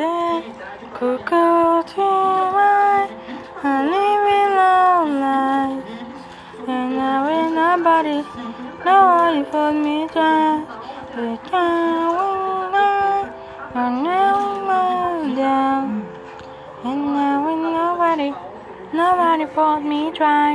day could go to my and living long life. And now ain't nobody know how you put me down. They can't win now, and now I'm down. And now ain't nobody, nobody put me dry.